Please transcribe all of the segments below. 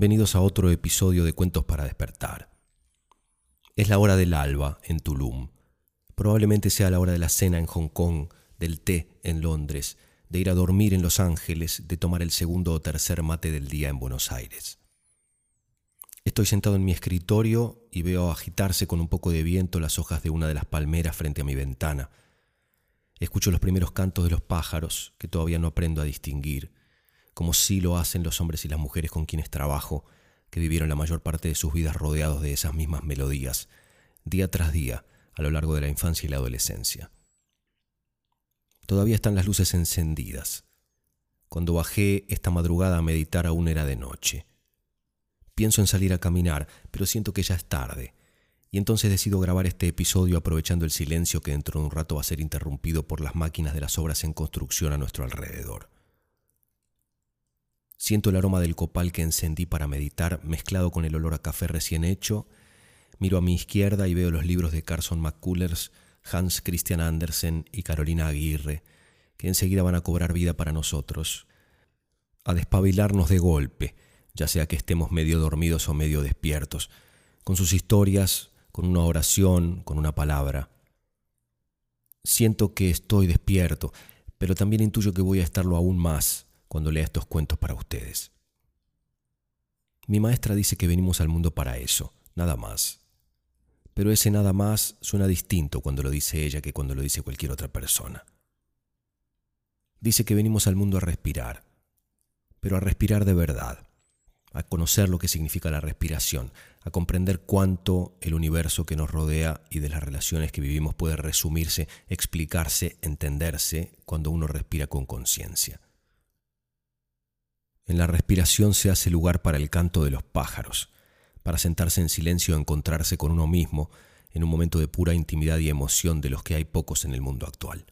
bienvenidos a otro episodio de Cuentos para despertar. Es la hora del alba en Tulum. Probablemente sea la hora de la cena en Hong Kong, del té en Londres, de ir a dormir en Los Ángeles, de tomar el segundo o tercer mate del día en Buenos Aires. Estoy sentado en mi escritorio y veo agitarse con un poco de viento las hojas de una de las palmeras frente a mi ventana. Escucho los primeros cantos de los pájaros que todavía no aprendo a distinguir como sí lo hacen los hombres y las mujeres con quienes trabajo, que vivieron la mayor parte de sus vidas rodeados de esas mismas melodías, día tras día, a lo largo de la infancia y la adolescencia. Todavía están las luces encendidas. Cuando bajé esta madrugada a meditar aún era de noche. Pienso en salir a caminar, pero siento que ya es tarde, y entonces decido grabar este episodio aprovechando el silencio que dentro de un rato va a ser interrumpido por las máquinas de las obras en construcción a nuestro alrededor. Siento el aroma del copal que encendí para meditar mezclado con el olor a café recién hecho. Miro a mi izquierda y veo los libros de Carson McCullers, Hans Christian Andersen y Carolina Aguirre, que enseguida van a cobrar vida para nosotros, a despabilarnos de golpe, ya sea que estemos medio dormidos o medio despiertos, con sus historias, con una oración, con una palabra. Siento que estoy despierto, pero también intuyo que voy a estarlo aún más cuando lea estos cuentos para ustedes. Mi maestra dice que venimos al mundo para eso, nada más. Pero ese nada más suena distinto cuando lo dice ella que cuando lo dice cualquier otra persona. Dice que venimos al mundo a respirar, pero a respirar de verdad, a conocer lo que significa la respiración, a comprender cuánto el universo que nos rodea y de las relaciones que vivimos puede resumirse, explicarse, entenderse cuando uno respira con conciencia. En la respiración se hace lugar para el canto de los pájaros, para sentarse en silencio o encontrarse con uno mismo en un momento de pura intimidad y emoción de los que hay pocos en el mundo actual.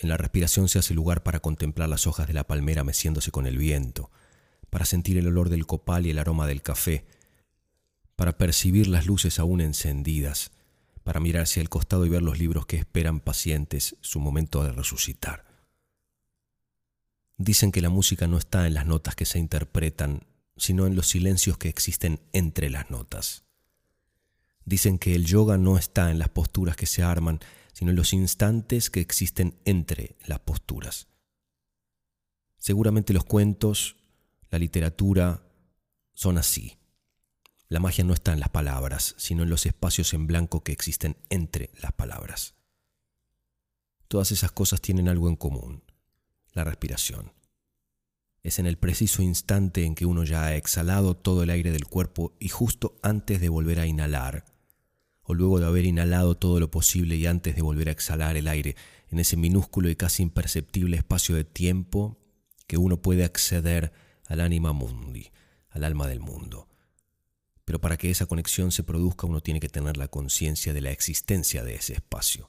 En la respiración se hace lugar para contemplar las hojas de la palmera meciéndose con el viento, para sentir el olor del copal y el aroma del café, para percibir las luces aún encendidas, para mirar hacia el costado y ver los libros que esperan pacientes su momento de resucitar. Dicen que la música no está en las notas que se interpretan, sino en los silencios que existen entre las notas. Dicen que el yoga no está en las posturas que se arman, sino en los instantes que existen entre las posturas. Seguramente los cuentos, la literatura, son así. La magia no está en las palabras, sino en los espacios en blanco que existen entre las palabras. Todas esas cosas tienen algo en común la respiración. Es en el preciso instante en que uno ya ha exhalado todo el aire del cuerpo y justo antes de volver a inhalar, o luego de haber inhalado todo lo posible y antes de volver a exhalar el aire, en ese minúsculo y casi imperceptible espacio de tiempo que uno puede acceder al anima mundi, al alma del mundo. Pero para que esa conexión se produzca uno tiene que tener la conciencia de la existencia de ese espacio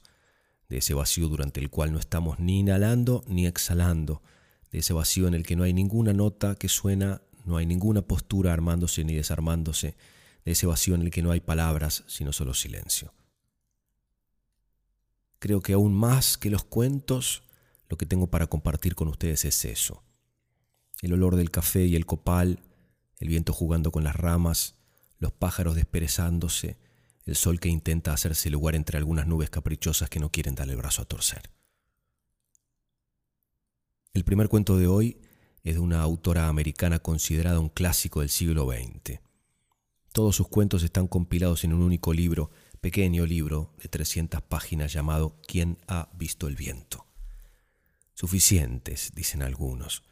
de ese vacío durante el cual no estamos ni inhalando ni exhalando, de ese vacío en el que no hay ninguna nota que suena, no hay ninguna postura armándose ni desarmándose, de ese vacío en el que no hay palabras, sino solo silencio. Creo que aún más que los cuentos, lo que tengo para compartir con ustedes es eso. El olor del café y el copal, el viento jugando con las ramas, los pájaros desperezándose, el sol que intenta hacerse lugar entre algunas nubes caprichosas que no quieren darle el brazo a torcer. El primer cuento de hoy es de una autora americana considerada un clásico del siglo XX. Todos sus cuentos están compilados en un único libro, pequeño libro de 300 páginas llamado ¿Quién ha visto el viento? Suficientes, dicen algunos.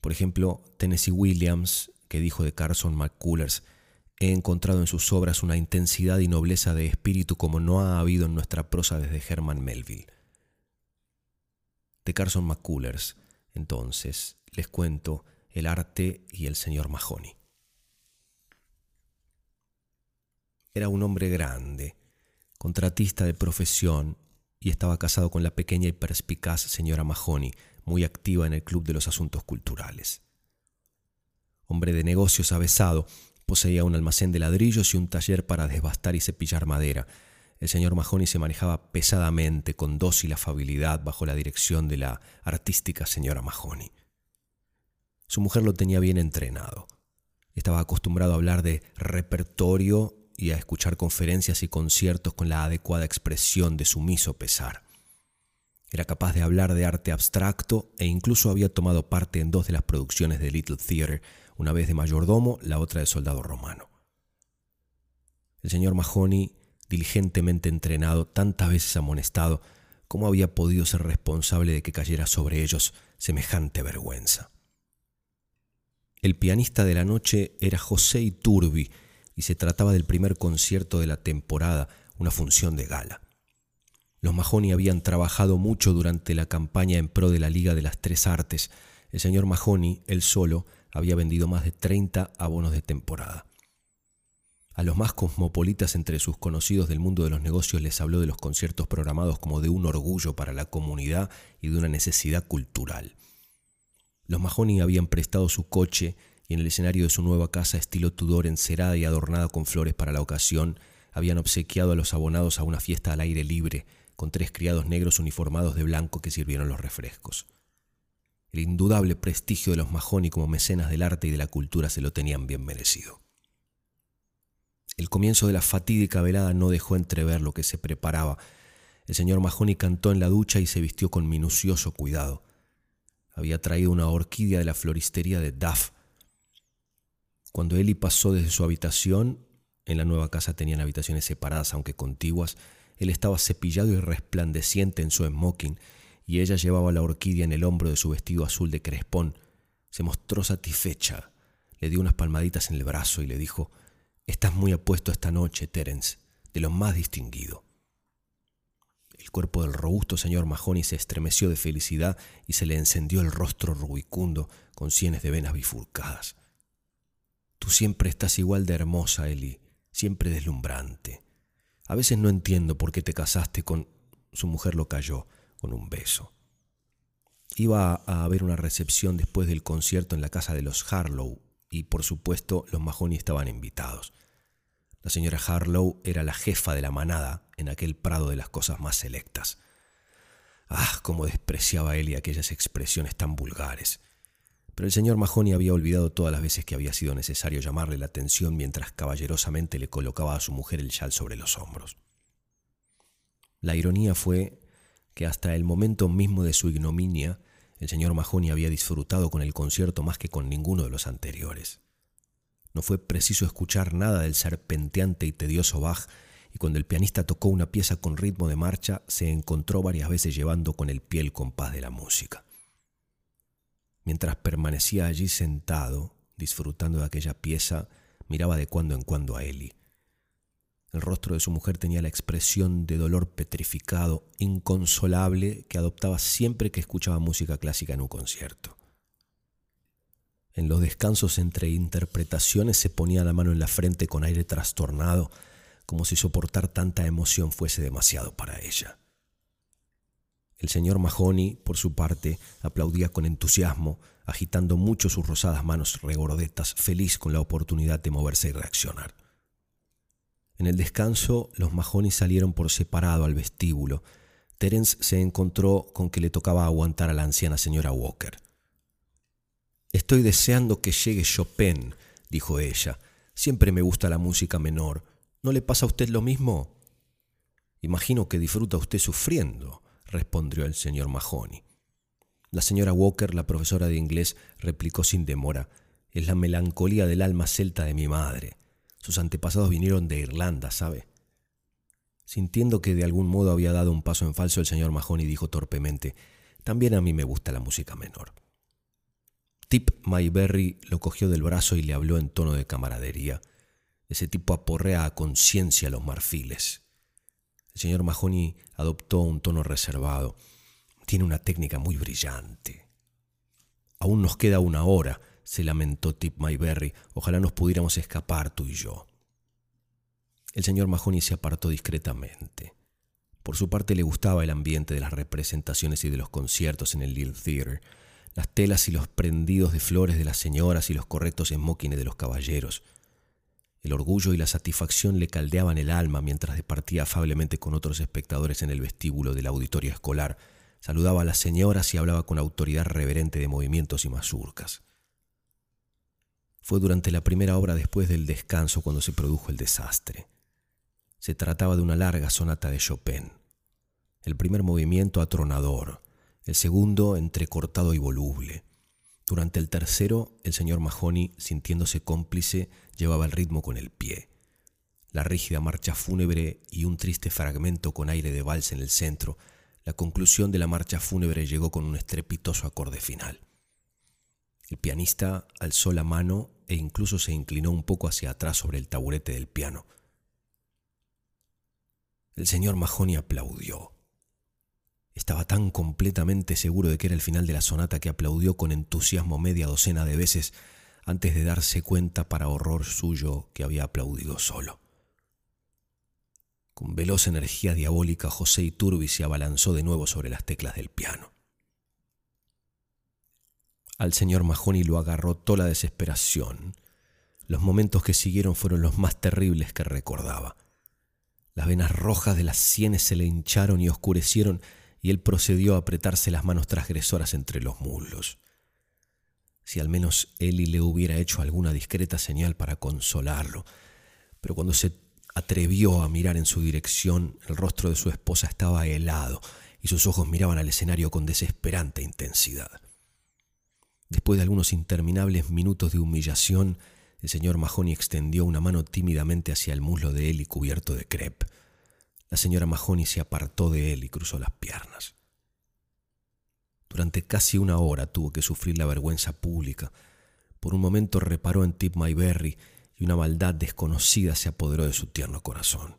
Por ejemplo, Tennessee Williams, que dijo de Carson McCullers He encontrado en sus obras una intensidad y nobleza de espíritu como no ha habido en nuestra prosa desde Herman Melville. De Carson McCullers, entonces, les cuento El arte y el señor Mahoney. Era un hombre grande, contratista de profesión, y estaba casado con la pequeña y perspicaz señora Mahoney, muy activa en el Club de los Asuntos Culturales. Hombre de negocios avesado, Poseía un almacén de ladrillos y un taller para desbastar y cepillar madera. El señor Mahoney se manejaba pesadamente, con dócil afabilidad, bajo la dirección de la artística señora Mahoney. Su mujer lo tenía bien entrenado. Estaba acostumbrado a hablar de repertorio y a escuchar conferencias y conciertos con la adecuada expresión de sumiso pesar. Era capaz de hablar de arte abstracto e incluso había tomado parte en dos de las producciones de Little Theater, una vez de mayordomo, la otra de soldado romano. El señor Mahoney, diligentemente entrenado, tantas veces amonestado, ¿cómo había podido ser responsable de que cayera sobre ellos semejante vergüenza? El pianista de la noche era José Iturbi y se trataba del primer concierto de la temporada, una función de gala. Los Mahoney habían trabajado mucho durante la campaña en pro de la Liga de las Tres Artes. El señor Mahoney, él solo, había vendido más de 30 abonos de temporada. A los más cosmopolitas entre sus conocidos del mundo de los negocios les habló de los conciertos programados como de un orgullo para la comunidad y de una necesidad cultural. Los Mahoney habían prestado su coche y en el escenario de su nueva casa estilo Tudor encerada y adornada con flores para la ocasión, habían obsequiado a los abonados a una fiesta al aire libre, con tres criados negros uniformados de blanco que sirvieron los refrescos. El indudable prestigio de los Mahoney como mecenas del arte y de la cultura se lo tenían bien merecido. El comienzo de la fatídica velada no dejó entrever lo que se preparaba. El señor Mahoney cantó en la ducha y se vistió con minucioso cuidado. Había traído una orquídea de la floristería de Duff. Cuando Ellie pasó desde su habitación, en la nueva casa tenían habitaciones separadas aunque contiguas, él estaba cepillado y resplandeciente en su smoking, y ella llevaba la orquídea en el hombro de su vestido azul de crespón. Se mostró satisfecha, le dio unas palmaditas en el brazo y le dijo, Estás muy apuesto esta noche, Terence, de lo más distinguido. El cuerpo del robusto señor Mahoney se estremeció de felicidad y se le encendió el rostro rubicundo con sienes de venas bifurcadas. Tú siempre estás igual de hermosa, Eli, siempre deslumbrante. A veces no entiendo por qué te casaste con... Su mujer lo cayó con un beso. Iba a haber una recepción después del concierto en la casa de los Harlow y por supuesto los Mahoney estaban invitados. La señora Harlow era la jefa de la manada en aquel prado de las cosas más selectas. Ah, cómo despreciaba él y aquellas expresiones tan vulgares. Pero el señor Mahoney había olvidado todas las veces que había sido necesario llamarle la atención mientras caballerosamente le colocaba a su mujer el chal sobre los hombros. La ironía fue que hasta el momento mismo de su ignominia, el señor Mahoney había disfrutado con el concierto más que con ninguno de los anteriores. No fue preciso escuchar nada del serpenteante y tedioso Bach, y cuando el pianista tocó una pieza con ritmo de marcha, se encontró varias veces llevando con el pie el compás de la música. Mientras permanecía allí sentado, disfrutando de aquella pieza, miraba de cuando en cuando a Eli. El rostro de su mujer tenía la expresión de dolor petrificado, inconsolable, que adoptaba siempre que escuchaba música clásica en un concierto. En los descansos entre interpretaciones se ponía la mano en la frente con aire trastornado, como si soportar tanta emoción fuese demasiado para ella. El señor Mahoney, por su parte, aplaudía con entusiasmo, agitando mucho sus rosadas manos regordetas, feliz con la oportunidad de moverse y reaccionar. En el descanso, los Mahoney salieron por separado al vestíbulo. Terence se encontró con que le tocaba aguantar a la anciana señora Walker. Estoy deseando que llegue Chopin, dijo ella. Siempre me gusta la música menor. ¿No le pasa a usted lo mismo? Imagino que disfruta usted sufriendo respondió el señor Mahoney. La señora Walker, la profesora de inglés, replicó sin demora, es la melancolía del alma celta de mi madre. Sus antepasados vinieron de Irlanda, ¿sabe? Sintiendo que de algún modo había dado un paso en falso, el señor Mahoney dijo torpemente, también a mí me gusta la música menor. Tip Mayberry lo cogió del brazo y le habló en tono de camaradería. Ese tipo aporrea a conciencia los marfiles. El señor Mahoney adoptó un tono reservado. Tiene una técnica muy brillante. Aún nos queda una hora, se lamentó Tip Mayberry. Ojalá nos pudiéramos escapar tú y yo. El señor Mahoney se apartó discretamente. Por su parte le gustaba el ambiente de las representaciones y de los conciertos en el Little Theater, las telas y los prendidos de flores de las señoras y los correctos smokings de los caballeros. El orgullo y la satisfacción le caldeaban el alma mientras departía afablemente con otros espectadores en el vestíbulo del auditorio escolar, saludaba a las señoras y hablaba con autoridad reverente de movimientos y mazurcas. Fue durante la primera obra después del descanso cuando se produjo el desastre. Se trataba de una larga sonata de Chopin. El primer movimiento atronador, el segundo entrecortado y voluble. Durante el tercero, el señor Mahoney, sintiéndose cómplice, llevaba el ritmo con el pie. La rígida marcha fúnebre y un triste fragmento con aire de vals en el centro, la conclusión de la marcha fúnebre llegó con un estrepitoso acorde final. El pianista alzó la mano e incluso se inclinó un poco hacia atrás sobre el taburete del piano. El señor Mahoney aplaudió. Estaba tan completamente seguro de que era el final de la sonata que aplaudió con entusiasmo media docena de veces antes de darse cuenta para horror suyo que había aplaudido solo. Con veloz energía diabólica, José Iturbi se abalanzó de nuevo sobre las teclas del piano. Al señor Mahoney lo agarró toda la desesperación. Los momentos que siguieron fueron los más terribles que recordaba. Las venas rojas de las sienes se le hincharon y oscurecieron y él procedió a apretarse las manos transgresoras entre los muslos. Si al menos Eli le hubiera hecho alguna discreta señal para consolarlo, pero cuando se atrevió a mirar en su dirección, el rostro de su esposa estaba helado y sus ojos miraban al escenario con desesperante intensidad. Después de algunos interminables minutos de humillación, el señor Mahoney extendió una mano tímidamente hacia el muslo de y cubierto de crepe. La señora Mahoney se apartó de él y cruzó las piernas. Durante casi una hora tuvo que sufrir la vergüenza pública. Por un momento reparó en Tip Mayberry y una maldad desconocida se apoderó de su tierno corazón.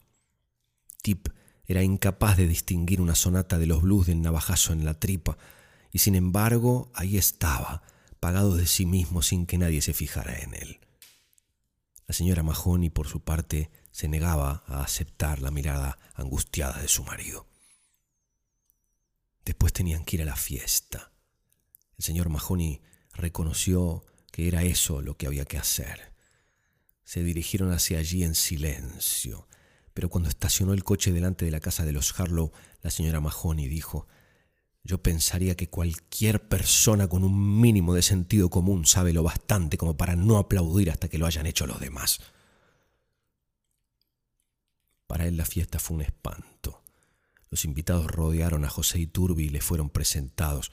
Tip era incapaz de distinguir una sonata de los blues del navajazo en la tripa, y sin embargo ahí estaba, pagado de sí mismo sin que nadie se fijara en él. La señora Mahoney, por su parte, se negaba a aceptar la mirada angustiada de su marido. Después tenían que ir a la fiesta. El señor Mahoney reconoció que era eso lo que había que hacer. Se dirigieron hacia allí en silencio, pero cuando estacionó el coche delante de la casa de los Harlow, la señora Mahoney dijo, yo pensaría que cualquier persona con un mínimo de sentido común sabe lo bastante como para no aplaudir hasta que lo hayan hecho los demás. Para él la fiesta fue un espanto. Los invitados rodearon a José Iturbi y le fueron presentados.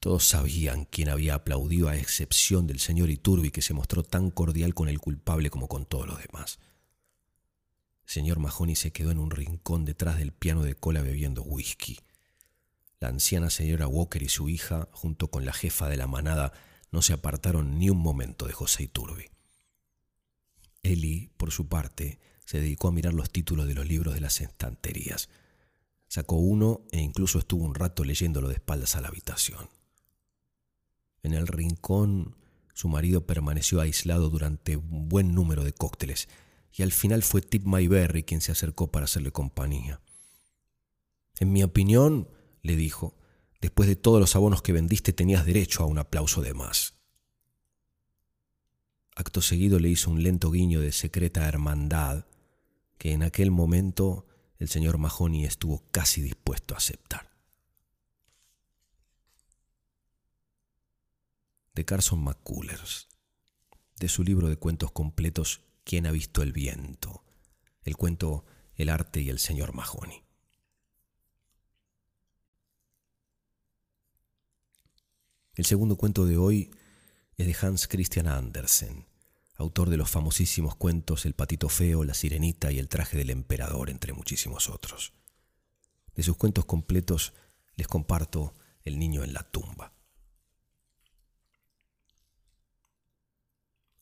Todos sabían quién había aplaudido a excepción del señor Iturbi que se mostró tan cordial con el culpable como con todos los demás. El señor Mahoney se quedó en un rincón detrás del piano de cola bebiendo whisky. La anciana señora Walker y su hija, junto con la jefa de la manada, no se apartaron ni un momento de José Iturbi. Eli, por su parte, se dedicó a mirar los títulos de los libros de las estanterías. Sacó uno e incluso estuvo un rato leyéndolo de espaldas a la habitación. En el rincón, su marido permaneció aislado durante un buen número de cócteles y al final fue Tip Mayberry quien se acercó para hacerle compañía. En mi opinión, le dijo, después de todos los abonos que vendiste tenías derecho a un aplauso de más. Acto seguido le hizo un lento guiño de secreta hermandad que en aquel momento el señor Mahoney estuvo casi dispuesto a aceptar. De Carson McCullers, de su libro de cuentos completos ¿Quién ha visto el viento? El cuento El arte y el señor Mahoney. El segundo cuento de hoy es de Hans Christian Andersen autor de los famosísimos cuentos El patito feo, La sirenita y El traje del emperador, entre muchísimos otros. De sus cuentos completos les comparto El niño en la tumba.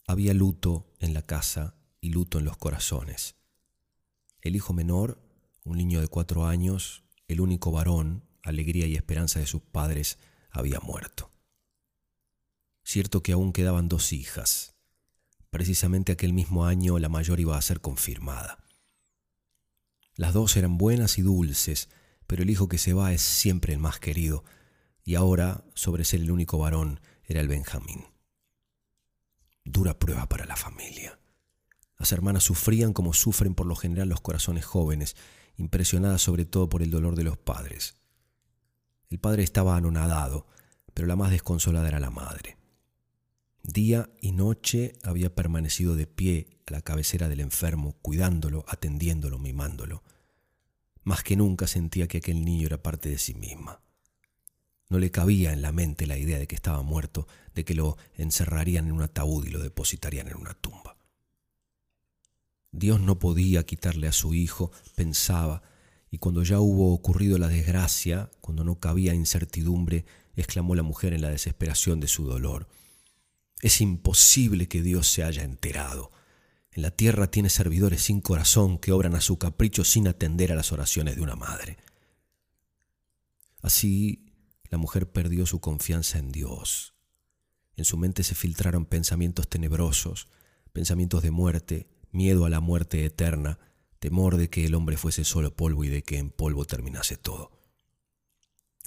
Había luto en la casa y luto en los corazones. El hijo menor, un niño de cuatro años, el único varón, alegría y esperanza de sus padres, había muerto. Cierto que aún quedaban dos hijas, Precisamente aquel mismo año la mayor iba a ser confirmada. Las dos eran buenas y dulces, pero el hijo que se va es siempre el más querido, y ahora, sobre ser el único varón, era el Benjamín. Dura prueba para la familia. Las hermanas sufrían como sufren por lo general los corazones jóvenes, impresionadas sobre todo por el dolor de los padres. El padre estaba anonadado, pero la más desconsolada era la madre. Día y noche había permanecido de pie a la cabecera del enfermo, cuidándolo, atendiéndolo, mimándolo. Más que nunca sentía que aquel niño era parte de sí misma. No le cabía en la mente la idea de que estaba muerto, de que lo encerrarían en un ataúd y lo depositarían en una tumba. Dios no podía quitarle a su hijo, pensaba, y cuando ya hubo ocurrido la desgracia, cuando no cabía incertidumbre, exclamó la mujer en la desesperación de su dolor. Es imposible que Dios se haya enterado. En la tierra tiene servidores sin corazón que obran a su capricho sin atender a las oraciones de una madre. Así la mujer perdió su confianza en Dios. En su mente se filtraron pensamientos tenebrosos, pensamientos de muerte, miedo a la muerte eterna, temor de que el hombre fuese solo polvo y de que en polvo terminase todo.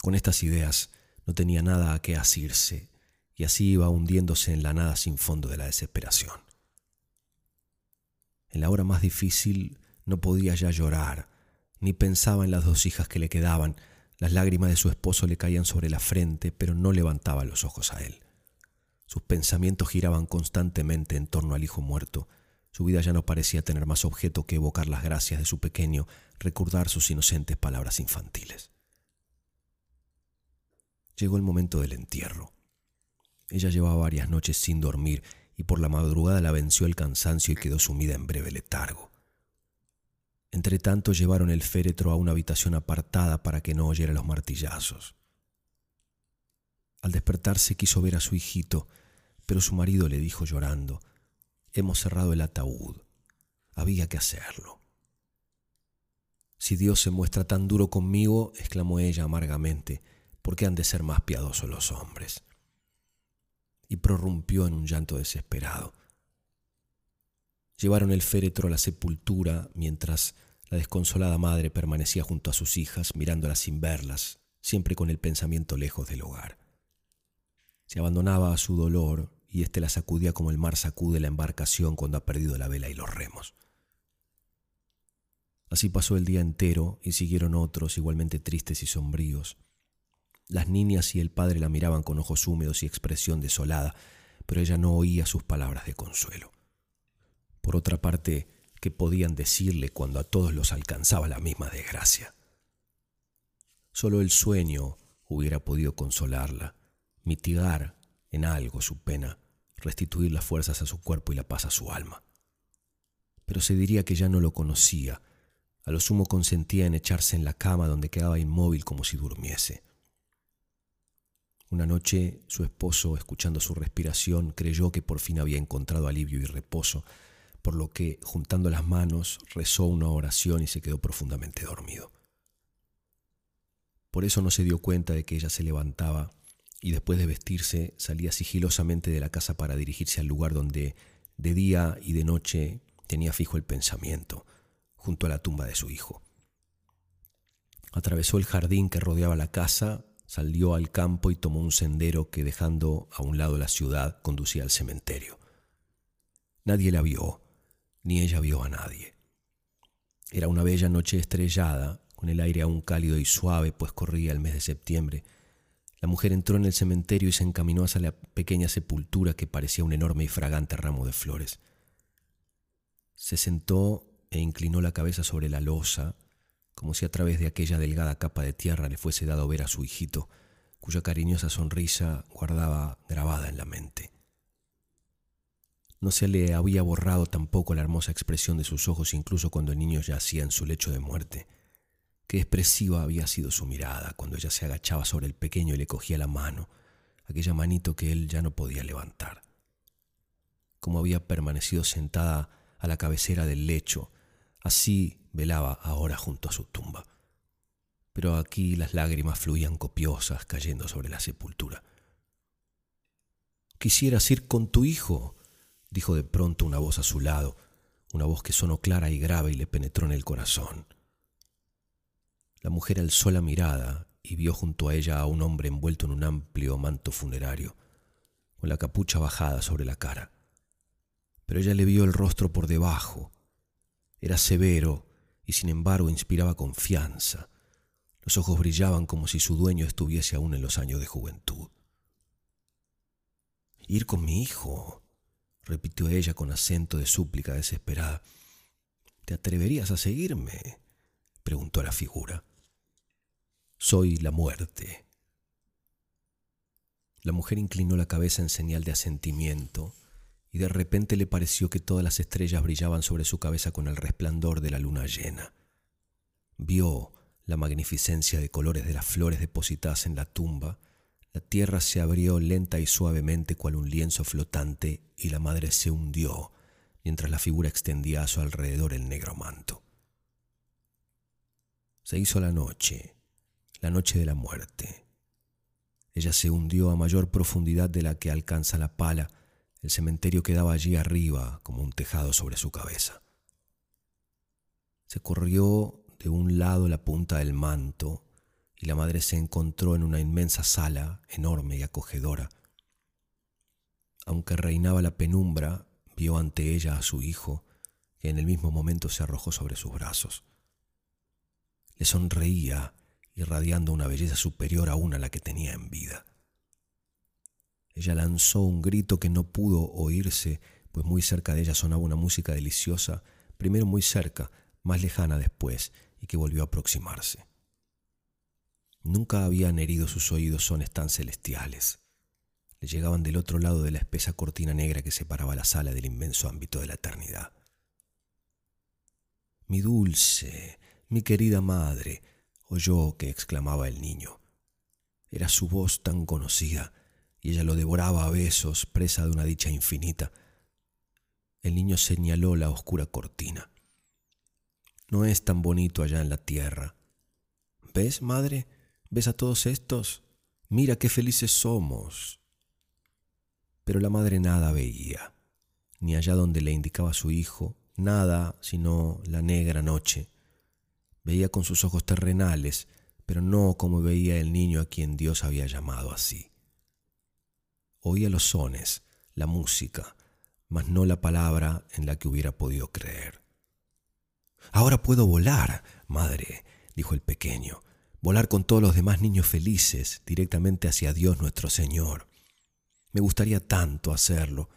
Con estas ideas no tenía nada a qué asirse, y así iba hundiéndose en la nada sin fondo de la desesperación. En la hora más difícil no podía ya llorar, ni pensaba en las dos hijas que le quedaban, las lágrimas de su esposo le caían sobre la frente, pero no levantaba los ojos a él. Sus pensamientos giraban constantemente en torno al hijo muerto. Su vida ya no parecía tener más objeto que evocar las gracias de su pequeño, recordar sus inocentes palabras infantiles. Llegó el momento del entierro. Ella llevaba varias noches sin dormir y por la madrugada la venció el cansancio y quedó sumida en breve letargo. Entretanto llevaron el féretro a una habitación apartada para que no oyera los martillazos. Al despertarse quiso ver a su hijito, pero su marido le dijo llorando, Hemos cerrado el ataúd. Había que hacerlo. Si Dios se muestra tan duro conmigo, exclamó ella amargamente, ¿por qué han de ser más piadosos los hombres? Y prorrumpió en un llanto desesperado. Llevaron el féretro a la sepultura mientras la desconsolada madre permanecía junto a sus hijas, mirándolas sin verlas, siempre con el pensamiento lejos del hogar. Se abandonaba a su dolor y éste la sacudía como el mar sacude la embarcación cuando ha perdido la vela y los remos. Así pasó el día entero y siguieron otros igualmente tristes y sombríos. Las niñas y el padre la miraban con ojos húmedos y expresión desolada, pero ella no oía sus palabras de consuelo. Por otra parte, ¿qué podían decirle cuando a todos los alcanzaba la misma desgracia? Solo el sueño hubiera podido consolarla, mitigar en algo su pena, restituir las fuerzas a su cuerpo y la paz a su alma. Pero se diría que ya no lo conocía, a lo sumo consentía en echarse en la cama donde quedaba inmóvil como si durmiese. Una noche su esposo, escuchando su respiración, creyó que por fin había encontrado alivio y reposo, por lo que, juntando las manos, rezó una oración y se quedó profundamente dormido. Por eso no se dio cuenta de que ella se levantaba y después de vestirse salía sigilosamente de la casa para dirigirse al lugar donde de día y de noche tenía fijo el pensamiento, junto a la tumba de su hijo. Atravesó el jardín que rodeaba la casa, salió al campo y tomó un sendero que dejando a un lado la ciudad conducía al cementerio. Nadie la vio, ni ella vio a nadie. Era una bella noche estrellada, con el aire aún cálido y suave, pues corría el mes de septiembre, la mujer entró en el cementerio y se encaminó hacia la pequeña sepultura que parecía un enorme y fragante ramo de flores. Se sentó e inclinó la cabeza sobre la losa, como si a través de aquella delgada capa de tierra le fuese dado ver a su hijito, cuya cariñosa sonrisa guardaba grabada en la mente. No se le había borrado tampoco la hermosa expresión de sus ojos incluso cuando el niño yacía en su lecho de muerte. Qué expresiva había sido su mirada cuando ella se agachaba sobre el pequeño y le cogía la mano, aquella manito que él ya no podía levantar. Como había permanecido sentada a la cabecera del lecho, así velaba ahora junto a su tumba. Pero aquí las lágrimas fluían copiosas cayendo sobre la sepultura. Quisieras ir con tu hijo, dijo de pronto una voz a su lado, una voz que sonó clara y grave y le penetró en el corazón. La mujer alzó la mirada y vio junto a ella a un hombre envuelto en un amplio manto funerario, con la capucha bajada sobre la cara. Pero ella le vio el rostro por debajo. Era severo y sin embargo inspiraba confianza. Los ojos brillaban como si su dueño estuviese aún en los años de juventud. ir con mi hijo, repitió ella con acento de súplica desesperada. ¿Te atreverías a seguirme? preguntó la figura. Soy la muerte. La mujer inclinó la cabeza en señal de asentimiento y de repente le pareció que todas las estrellas brillaban sobre su cabeza con el resplandor de la luna llena. Vio la magnificencia de colores de las flores depositadas en la tumba, la tierra se abrió lenta y suavemente cual un lienzo flotante y la madre se hundió mientras la figura extendía a su alrededor el negro manto. Se hizo la noche, la noche de la muerte. Ella se hundió a mayor profundidad de la que alcanza la pala. El cementerio quedaba allí arriba como un tejado sobre su cabeza. Se corrió de un lado la punta del manto y la madre se encontró en una inmensa sala, enorme y acogedora. Aunque reinaba la penumbra, vio ante ella a su hijo, que en el mismo momento se arrojó sobre sus brazos. Le sonreía irradiando una belleza superior aún a la que tenía en vida. Ella lanzó un grito que no pudo oírse, pues muy cerca de ella sonaba una música deliciosa, primero muy cerca, más lejana después, y que volvió a aproximarse. Nunca habían herido sus oídos sones tan celestiales. Le llegaban del otro lado de la espesa cortina negra que separaba la sala del inmenso ámbito de la eternidad. Mi dulce, mi querida madre, oyó que exclamaba el niño. Era su voz tan conocida, y ella lo devoraba a besos, presa de una dicha infinita. El niño señaló la oscura cortina. No es tan bonito allá en la tierra. ¿Ves, madre? ¿Ves a todos estos? Mira qué felices somos. Pero la madre nada veía, ni allá donde le indicaba su hijo, nada sino la negra noche Veía con sus ojos terrenales, pero no como veía el niño a quien Dios había llamado así. Oía los sones, la música, mas no la palabra en la que hubiera podido creer. Ahora puedo volar, madre, dijo el pequeño, volar con todos los demás niños felices directamente hacia Dios nuestro Señor. Me gustaría tanto hacerlo,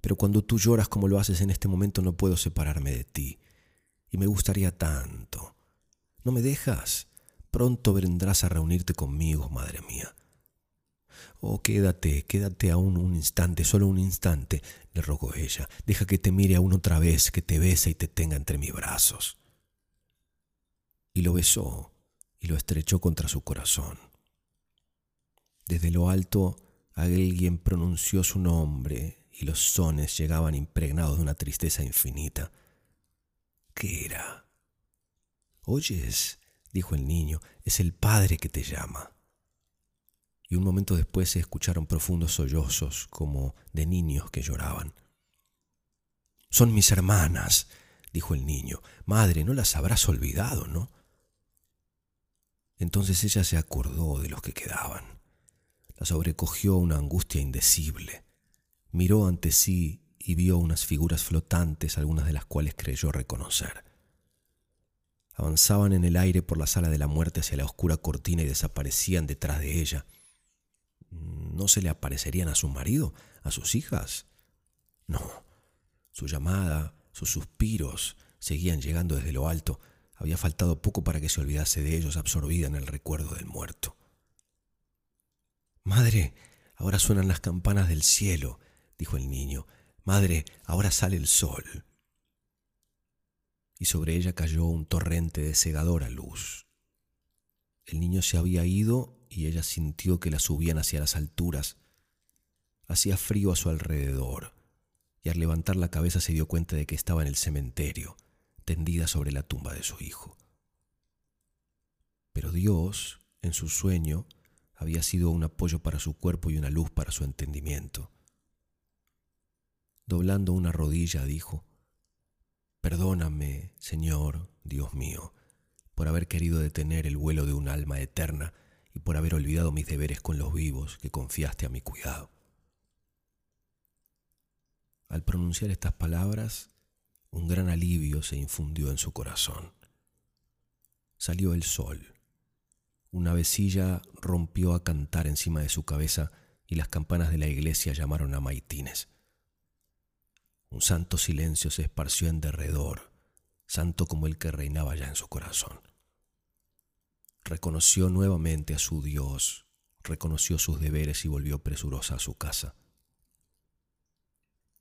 pero cuando tú lloras como lo haces en este momento no puedo separarme de ti, y me gustaría tanto. ¿No me dejas? Pronto vendrás a reunirte conmigo, madre mía. Oh, quédate, quédate aún un instante, solo un instante, le rogó ella. Deja que te mire aún otra vez, que te bese y te tenga entre mis brazos. Y lo besó y lo estrechó contra su corazón. Desde lo alto alguien pronunció su nombre y los sones llegaban impregnados de una tristeza infinita. ¿Qué era? Oyes, dijo el niño, es el padre que te llama. Y un momento después se escucharon profundos sollozos como de niños que lloraban. Son mis hermanas, dijo el niño. Madre, no las habrás olvidado, ¿no? Entonces ella se acordó de los que quedaban. La sobrecogió una angustia indecible. Miró ante sí y vio unas figuras flotantes, algunas de las cuales creyó reconocer. Avanzaban en el aire por la sala de la muerte hacia la oscura cortina y desaparecían detrás de ella. ¿No se le aparecerían a su marido, a sus hijas? No. Su llamada, sus suspiros seguían llegando desde lo alto. Había faltado poco para que se olvidase de ellos, absorbida en el recuerdo del muerto. Madre, ahora suenan las campanas del cielo, dijo el niño. Madre, ahora sale el sol y sobre ella cayó un torrente de cegadora luz. El niño se había ido y ella sintió que la subían hacia las alturas. Hacía frío a su alrededor, y al levantar la cabeza se dio cuenta de que estaba en el cementerio, tendida sobre la tumba de su hijo. Pero Dios, en su sueño, había sido un apoyo para su cuerpo y una luz para su entendimiento. Doblando una rodilla, dijo, Perdóname, Señor, Dios mío, por haber querido detener el vuelo de un alma eterna y por haber olvidado mis deberes con los vivos que confiaste a mi cuidado. Al pronunciar estas palabras, un gran alivio se infundió en su corazón. Salió el sol. Una vecilla rompió a cantar encima de su cabeza y las campanas de la iglesia llamaron a maitines. Un santo silencio se esparció en derredor, santo como el que reinaba ya en su corazón. Reconoció nuevamente a su Dios, reconoció sus deberes y volvió presurosa a su casa.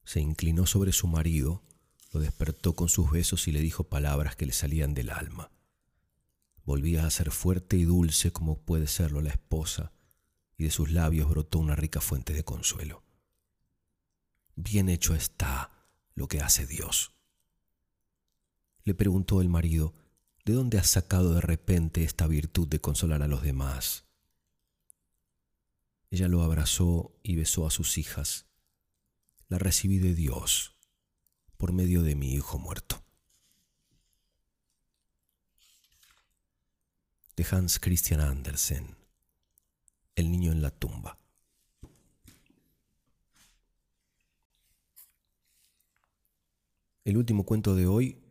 Se inclinó sobre su marido, lo despertó con sus besos y le dijo palabras que le salían del alma. Volvía a ser fuerte y dulce como puede serlo la esposa, y de sus labios brotó una rica fuente de consuelo. Bien hecho está lo que hace Dios. Le preguntó el marido, ¿de dónde has sacado de repente esta virtud de consolar a los demás? Ella lo abrazó y besó a sus hijas. La recibí de Dios por medio de mi hijo muerto. De Hans Christian Andersen, El niño en la tumba. El último cuento de hoy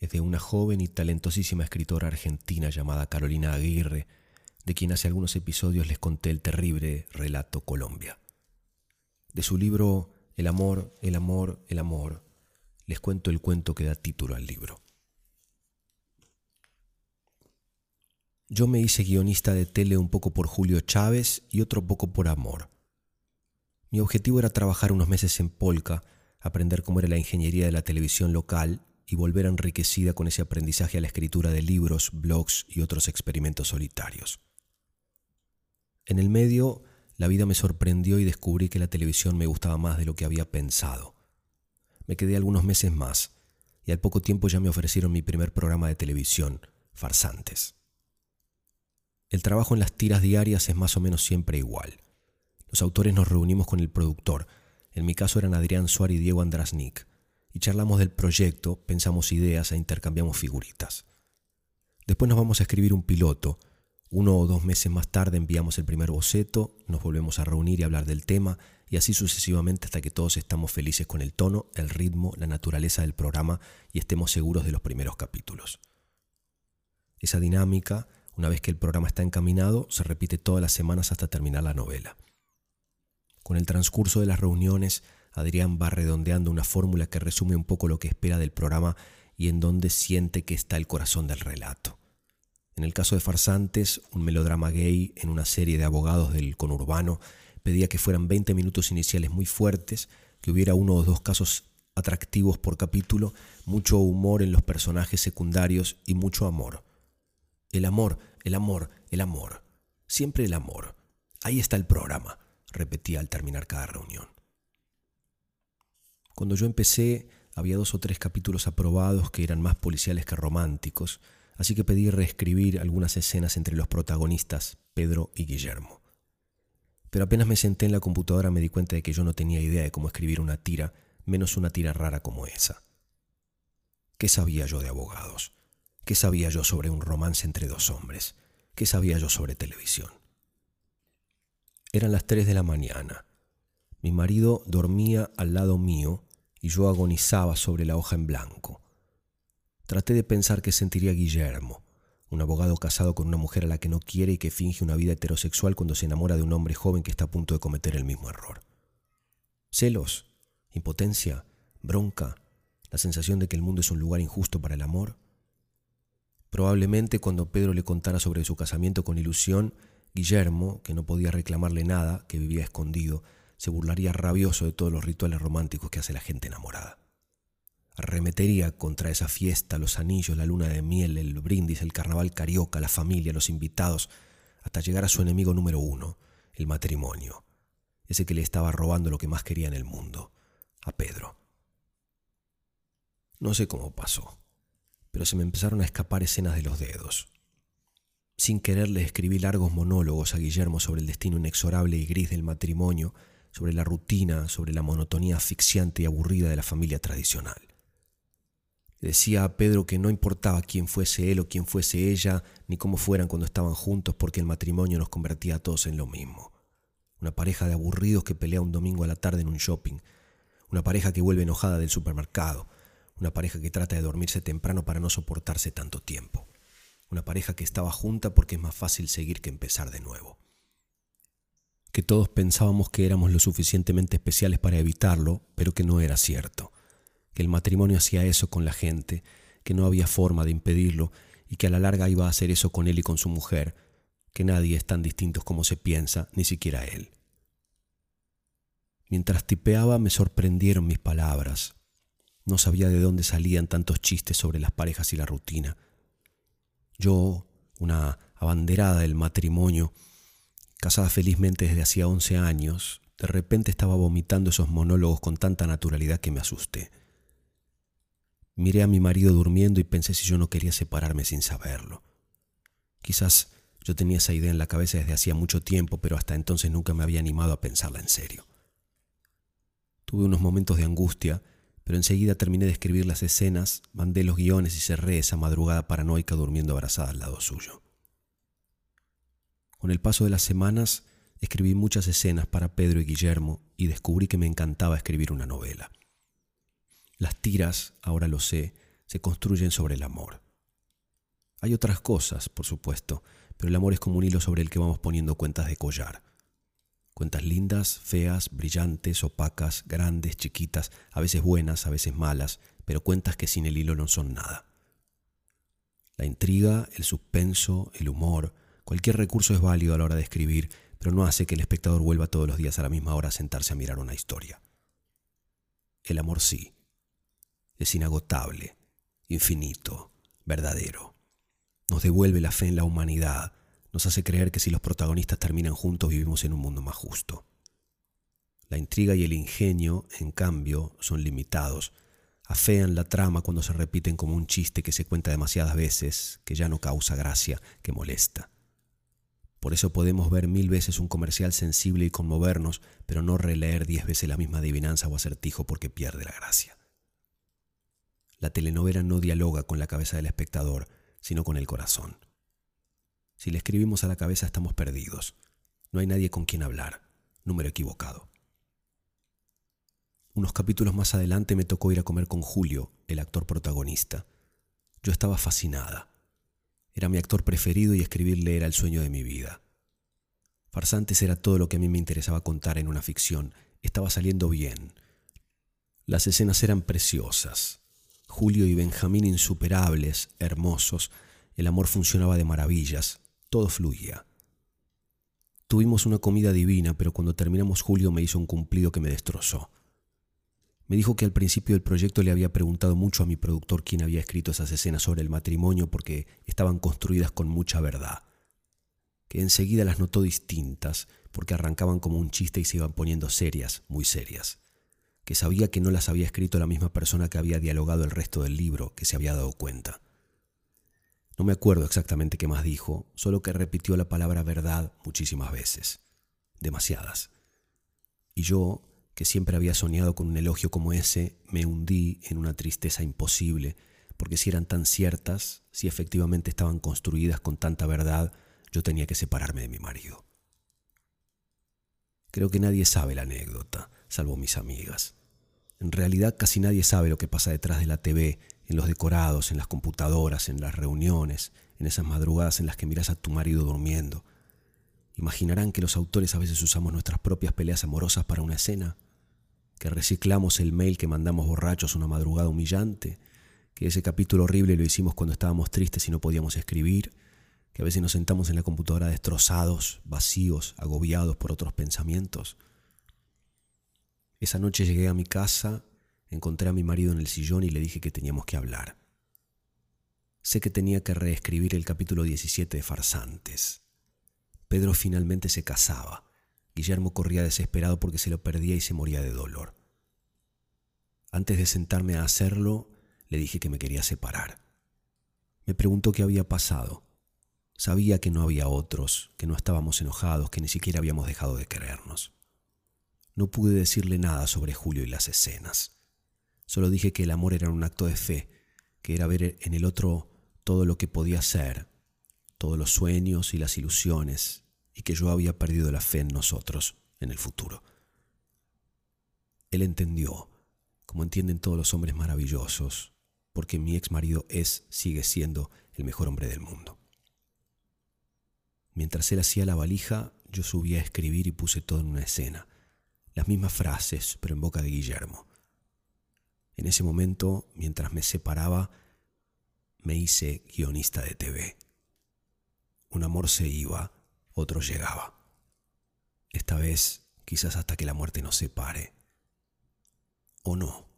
es de una joven y talentosísima escritora argentina llamada Carolina Aguirre, de quien hace algunos episodios les conté el terrible relato Colombia. De su libro El amor, el amor, el amor, les cuento el cuento que da título al libro. Yo me hice guionista de tele un poco por Julio Chávez y otro poco por amor. Mi objetivo era trabajar unos meses en Polka, aprender cómo era la ingeniería de la televisión local y volver enriquecida con ese aprendizaje a la escritura de libros, blogs y otros experimentos solitarios. En el medio, la vida me sorprendió y descubrí que la televisión me gustaba más de lo que había pensado. Me quedé algunos meses más y al poco tiempo ya me ofrecieron mi primer programa de televisión, Farsantes. El trabajo en las tiras diarias es más o menos siempre igual. Los autores nos reunimos con el productor, en mi caso eran Adrián Suárez y Diego Andrasnik, y charlamos del proyecto, pensamos ideas e intercambiamos figuritas. Después nos vamos a escribir un piloto. Uno o dos meses más tarde enviamos el primer boceto, nos volvemos a reunir y hablar del tema, y así sucesivamente hasta que todos estamos felices con el tono, el ritmo, la naturaleza del programa y estemos seguros de los primeros capítulos. Esa dinámica, una vez que el programa está encaminado, se repite todas las semanas hasta terminar la novela. Con el transcurso de las reuniones, Adrián va redondeando una fórmula que resume un poco lo que espera del programa y en donde siente que está el corazón del relato. En el caso de Farsantes, un melodrama gay en una serie de abogados del conurbano, pedía que fueran 20 minutos iniciales muy fuertes, que hubiera uno o dos casos atractivos por capítulo, mucho humor en los personajes secundarios y mucho amor. El amor, el amor, el amor. Siempre el amor. Ahí está el programa repetía al terminar cada reunión. Cuando yo empecé, había dos o tres capítulos aprobados que eran más policiales que románticos, así que pedí reescribir algunas escenas entre los protagonistas, Pedro y Guillermo. Pero apenas me senté en la computadora me di cuenta de que yo no tenía idea de cómo escribir una tira, menos una tira rara como esa. ¿Qué sabía yo de abogados? ¿Qué sabía yo sobre un romance entre dos hombres? ¿Qué sabía yo sobre televisión? Eran las tres de la mañana. Mi marido dormía al lado mío y yo agonizaba sobre la hoja en blanco. Traté de pensar qué sentiría Guillermo, un abogado casado con una mujer a la que no quiere y que finge una vida heterosexual cuando se enamora de un hombre joven que está a punto de cometer el mismo error. Celos, impotencia, bronca, la sensación de que el mundo es un lugar injusto para el amor. Probablemente cuando Pedro le contara sobre su casamiento con ilusión, Guillermo, que no podía reclamarle nada, que vivía escondido, se burlaría rabioso de todos los rituales románticos que hace la gente enamorada. Arremetería contra esa fiesta, los anillos, la luna de miel, el brindis, el carnaval carioca, la familia, los invitados, hasta llegar a su enemigo número uno, el matrimonio, ese que le estaba robando lo que más quería en el mundo, a Pedro. No sé cómo pasó, pero se me empezaron a escapar escenas de los dedos. Sin querer le escribí largos monólogos a Guillermo sobre el destino inexorable y gris del matrimonio, sobre la rutina, sobre la monotonía asfixiante y aburrida de la familia tradicional. Decía a Pedro que no importaba quién fuese él o quién fuese ella, ni cómo fueran cuando estaban juntos, porque el matrimonio nos convertía a todos en lo mismo. Una pareja de aburridos que pelea un domingo a la tarde en un shopping. Una pareja que vuelve enojada del supermercado. Una pareja que trata de dormirse temprano para no soportarse tanto tiempo una pareja que estaba junta porque es más fácil seguir que empezar de nuevo. Que todos pensábamos que éramos lo suficientemente especiales para evitarlo, pero que no era cierto, que el matrimonio hacía eso con la gente, que no había forma de impedirlo y que a la larga iba a hacer eso con él y con su mujer, que nadie es tan distinto como se piensa, ni siquiera él. Mientras tipeaba me sorprendieron mis palabras. No sabía de dónde salían tantos chistes sobre las parejas y la rutina. Yo, una abanderada del matrimonio, casada felizmente desde hacía once años, de repente estaba vomitando esos monólogos con tanta naturalidad que me asusté. Miré a mi marido durmiendo y pensé si yo no quería separarme sin saberlo. Quizás yo tenía esa idea en la cabeza desde hacía mucho tiempo, pero hasta entonces nunca me había animado a pensarla en serio. Tuve unos momentos de angustia, pero enseguida terminé de escribir las escenas, mandé los guiones y cerré esa madrugada paranoica durmiendo abrazada al lado suyo. Con el paso de las semanas, escribí muchas escenas para Pedro y Guillermo y descubrí que me encantaba escribir una novela. Las tiras, ahora lo sé, se construyen sobre el amor. Hay otras cosas, por supuesto, pero el amor es como un hilo sobre el que vamos poniendo cuentas de collar. Cuentas lindas, feas, brillantes, opacas, grandes, chiquitas, a veces buenas, a veces malas, pero cuentas que sin el hilo no son nada. La intriga, el suspenso, el humor, cualquier recurso es válido a la hora de escribir, pero no hace que el espectador vuelva todos los días a la misma hora a sentarse a mirar una historia. El amor sí, es inagotable, infinito, verdadero. Nos devuelve la fe en la humanidad, nos hace creer que si los protagonistas terminan juntos vivimos en un mundo más justo. La intriga y el ingenio, en cambio, son limitados, afean la trama cuando se repiten como un chiste que se cuenta demasiadas veces, que ya no causa gracia, que molesta. Por eso podemos ver mil veces un comercial sensible y conmovernos, pero no releer diez veces la misma adivinanza o acertijo porque pierde la gracia. La telenovela no dialoga con la cabeza del espectador, sino con el corazón. Si le escribimos a la cabeza estamos perdidos. No hay nadie con quien hablar. Número equivocado. Unos capítulos más adelante me tocó ir a comer con Julio, el actor protagonista. Yo estaba fascinada. Era mi actor preferido y escribirle era el sueño de mi vida. Farsantes era todo lo que a mí me interesaba contar en una ficción. Estaba saliendo bien. Las escenas eran preciosas. Julio y Benjamín insuperables, hermosos, el amor funcionaba de maravillas, todo fluía. Tuvimos una comida divina, pero cuando terminamos Julio me hizo un cumplido que me destrozó. Me dijo que al principio del proyecto le había preguntado mucho a mi productor quién había escrito esas escenas sobre el matrimonio porque estaban construidas con mucha verdad. Que enseguida las notó distintas porque arrancaban como un chiste y se iban poniendo serias, muy serias que sabía que no las había escrito la misma persona que había dialogado el resto del libro, que se había dado cuenta. No me acuerdo exactamente qué más dijo, solo que repitió la palabra verdad muchísimas veces, demasiadas. Y yo, que siempre había soñado con un elogio como ese, me hundí en una tristeza imposible, porque si eran tan ciertas, si efectivamente estaban construidas con tanta verdad, yo tenía que separarme de mi marido. Creo que nadie sabe la anécdota, salvo mis amigas. En realidad casi nadie sabe lo que pasa detrás de la TV, en los decorados, en las computadoras, en las reuniones, en esas madrugadas en las que miras a tu marido durmiendo. ¿Imaginarán que los autores a veces usamos nuestras propias peleas amorosas para una escena? ¿Que reciclamos el mail que mandamos borrachos una madrugada humillante? ¿Que ese capítulo horrible lo hicimos cuando estábamos tristes y no podíamos escribir? ¿Que a veces nos sentamos en la computadora destrozados, vacíos, agobiados por otros pensamientos? Esa noche llegué a mi casa, encontré a mi marido en el sillón y le dije que teníamos que hablar. Sé que tenía que reescribir el capítulo 17 de Farsantes. Pedro finalmente se casaba. Guillermo corría desesperado porque se lo perdía y se moría de dolor. Antes de sentarme a hacerlo, le dije que me quería separar. Me preguntó qué había pasado. Sabía que no había otros, que no estábamos enojados, que ni siquiera habíamos dejado de querernos. No pude decirle nada sobre Julio y las escenas. Solo dije que el amor era un acto de fe, que era ver en el otro todo lo que podía ser, todos los sueños y las ilusiones, y que yo había perdido la fe en nosotros, en el futuro. Él entendió, como entienden todos los hombres maravillosos, porque mi ex marido es, sigue siendo, el mejor hombre del mundo. Mientras él hacía la valija, yo subí a escribir y puse todo en una escena. Las mismas frases, pero en boca de Guillermo. En ese momento, mientras me separaba, me hice guionista de TV. Un amor se iba, otro llegaba. Esta vez, quizás hasta que la muerte nos separe. O no,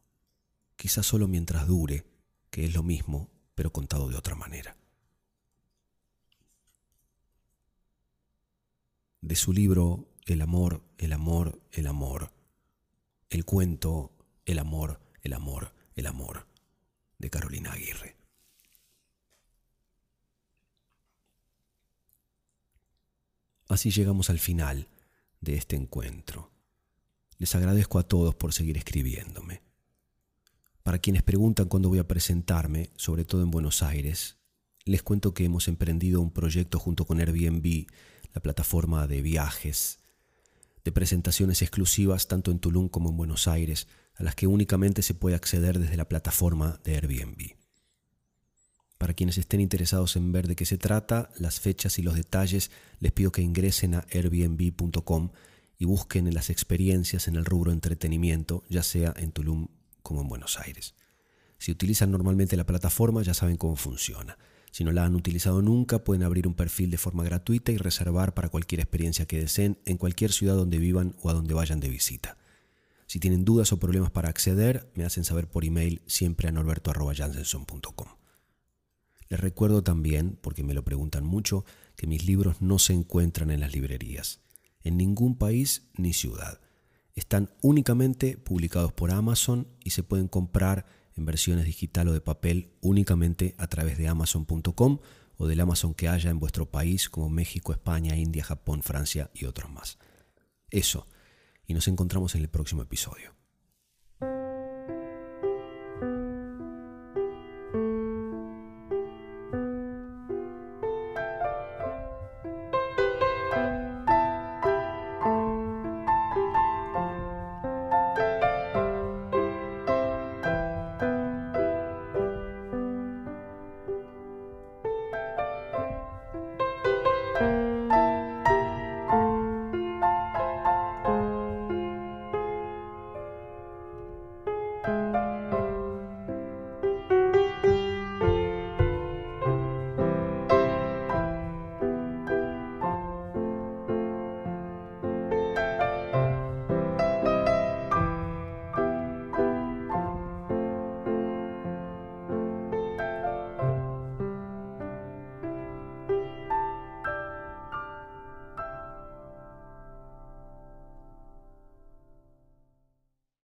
quizás solo mientras dure, que es lo mismo, pero contado de otra manera. De su libro El amor, el amor, el amor. El cuento El amor, el amor, el amor de Carolina Aguirre. Así llegamos al final de este encuentro. Les agradezco a todos por seguir escribiéndome. Para quienes preguntan cuándo voy a presentarme, sobre todo en Buenos Aires, les cuento que hemos emprendido un proyecto junto con Airbnb, la plataforma de viajes, de presentaciones exclusivas tanto en Tulum como en Buenos Aires, a las que únicamente se puede acceder desde la plataforma de Airbnb. Para quienes estén interesados en ver de qué se trata, las fechas y los detalles, les pido que ingresen a airbnb.com y busquen en las experiencias en el rubro entretenimiento, ya sea en Tulum como en Buenos Aires. Si utilizan normalmente la plataforma ya saben cómo funciona. Si no la han utilizado nunca, pueden abrir un perfil de forma gratuita y reservar para cualquier experiencia que deseen en cualquier ciudad donde vivan o a donde vayan de visita. Si tienen dudas o problemas para acceder, me hacen saber por email siempre a norberto.jansenson.com. Les recuerdo también, porque me lo preguntan mucho, que mis libros no se encuentran en las librerías, en ningún país ni ciudad. Están únicamente publicados por Amazon y se pueden comprar en versiones digital o de papel únicamente a través de amazon.com o del Amazon que haya en vuestro país como México, España, India, Japón, Francia y otros más. Eso, y nos encontramos en el próximo episodio.